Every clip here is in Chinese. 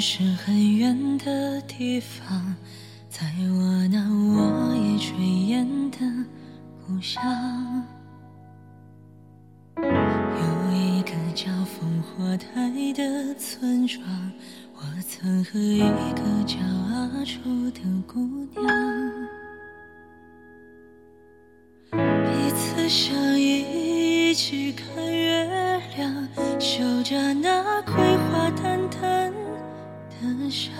是很远的地方，在我那我也炊烟的故乡，有一个叫烽火台的村庄，我曾和一个叫阿楚的姑娘，彼此相依，一起看的香。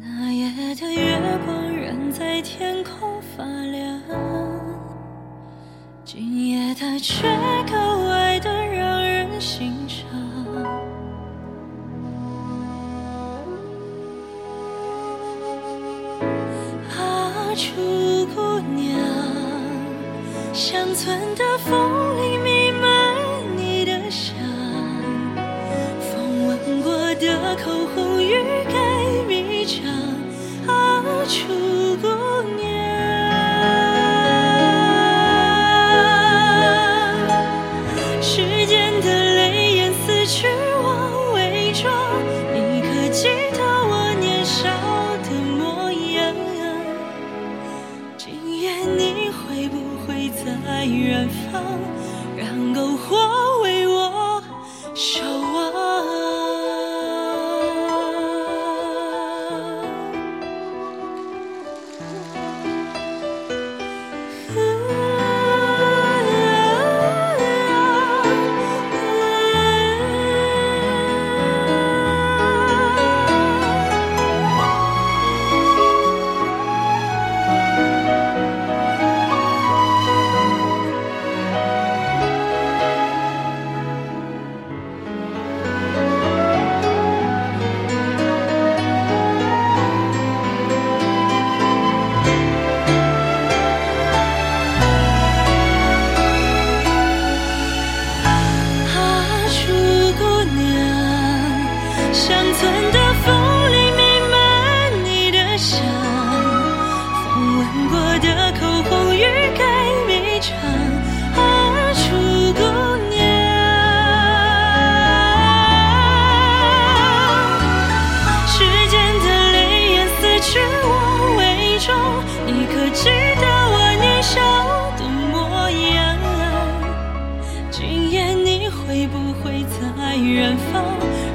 那夜的月光仍在天空发亮，今夜的却格外的让人心伤。啊，楚姑娘，乡村的风让篝火为我守望？远方，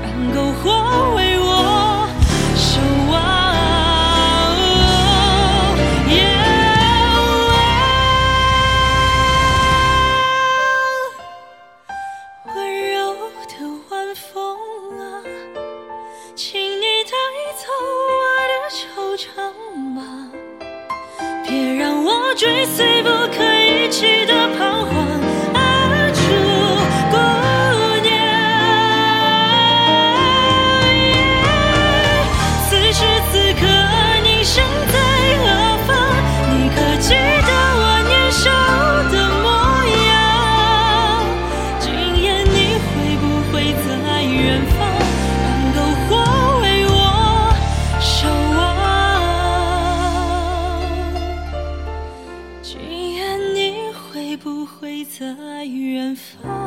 让篝火为我守望？温柔的晚风啊，请你带走我的惆怅吧。别让我追随在远方。